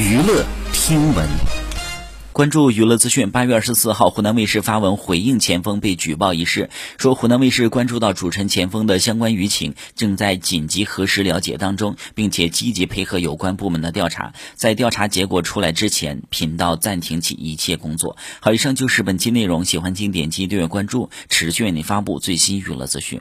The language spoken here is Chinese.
娱乐听闻，关注娱乐资讯。八月二十四号，湖南卫视发文回应钱锋被举报一事，说湖南卫视关注到主持人钱锋的相关舆情，正在紧急核实了解当中，并且积极配合有关部门的调查。在调查结果出来之前，频道暂停其一切工作。好，以上就是本期内容。喜欢请点击订阅关注，持续为您发布最新娱乐资讯。